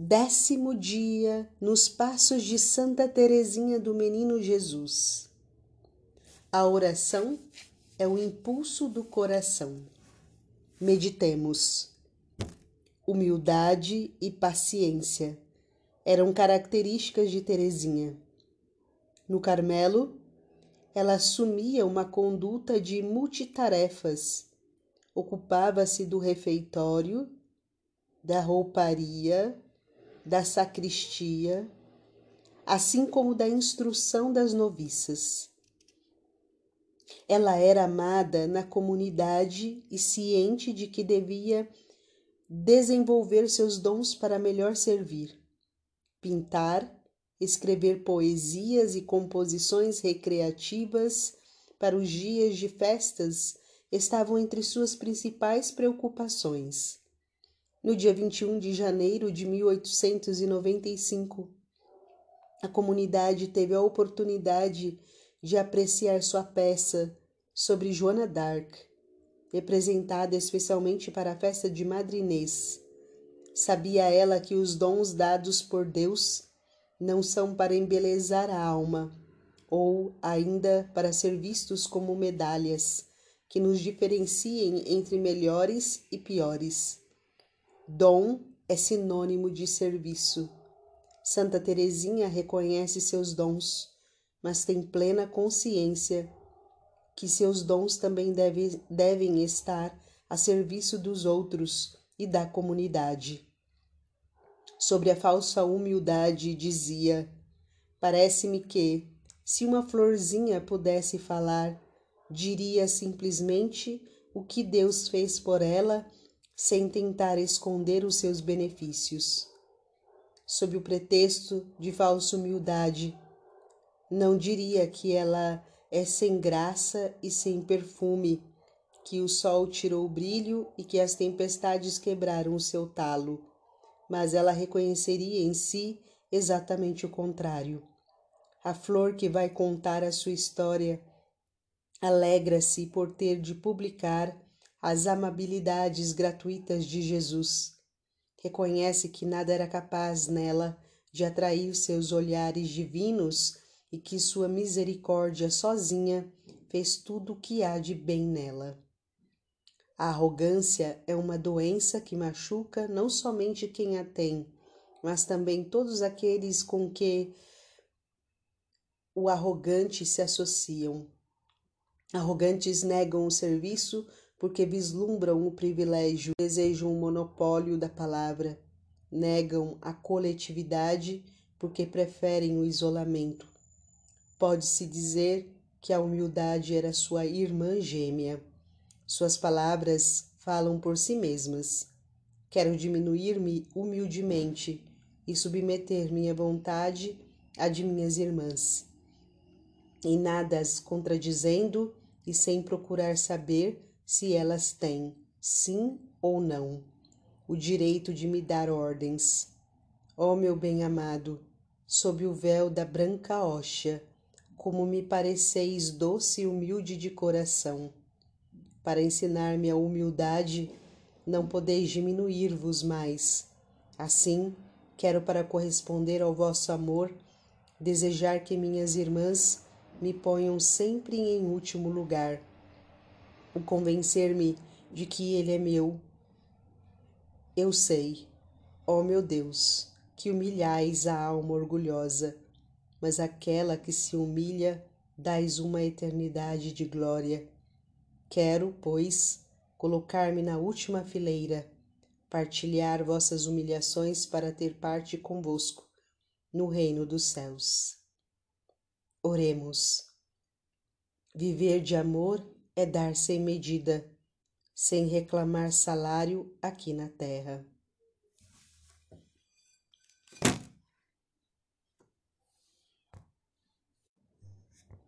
Décimo dia nos passos de Santa Teresinha do Menino Jesus. A oração é o impulso do coração. Meditemos. Humildade e paciência eram características de Teresinha. No Carmelo, ela assumia uma conduta de multitarefas. Ocupava-se do refeitório, da rouparia, da sacristia, assim como da instrução das noviças. Ela era amada na comunidade e ciente de que devia desenvolver seus dons para melhor servir. Pintar, escrever poesias e composições recreativas para os dias de festas estavam entre suas principais preocupações no dia 21 de janeiro de 1895. A comunidade teve a oportunidade de apreciar sua peça sobre Joana d'Arc, representada especialmente para a festa de Madrinês. Sabia ela que os dons dados por Deus não são para embelezar a alma, ou ainda para ser vistos como medalhas que nos diferenciem entre melhores e piores. Dom é sinônimo de serviço. Santa Teresinha reconhece seus dons, mas tem plena consciência que seus dons também deve, devem estar a serviço dos outros e da comunidade. Sobre a falsa humildade, dizia: Parece-me que, se uma florzinha pudesse falar, diria simplesmente o que Deus fez por ela sem tentar esconder os seus benefícios. Sob o pretexto de falsa humildade, não diria que ela é sem graça e sem perfume, que o sol tirou o brilho e que as tempestades quebraram o seu talo, mas ela reconheceria em si exatamente o contrário. A flor que vai contar a sua história alegra-se por ter de publicar as amabilidades gratuitas de Jesus. Reconhece que nada era capaz nela de atrair seus olhares divinos e que sua misericórdia sozinha fez tudo o que há de bem nela. A arrogância é uma doença que machuca não somente quem a tem, mas também todos aqueles com que o arrogante se associam. Arrogantes negam o serviço porque vislumbram o privilégio, desejam o monopólio da palavra, negam a coletividade porque preferem o isolamento. Pode-se dizer que a humildade era sua irmã gêmea. Suas palavras falam por si mesmas. Quero diminuir-me humildemente e submeter minha vontade à de minhas irmãs. Em nada as contradizendo e sem procurar saber se elas têm, sim ou não, o direito de me dar ordens. Ó oh, meu bem-amado, sob o véu da branca hóstia, como me pareceis doce e humilde de coração. Para ensinar-me a humildade, não podeis diminuir-vos mais. Assim, quero para corresponder ao vosso amor, desejar que minhas irmãs me ponham sempre em último lugar o convencer-me de que Ele é meu. Eu sei, ó meu Deus, que humilhais a alma orgulhosa, mas aquela que se humilha dais uma eternidade de glória. Quero, pois, colocar-me na última fileira, partilhar vossas humilhações para ter parte convosco no reino dos céus. Oremos. Viver de amor é dar sem medida, sem reclamar salário aqui na terra.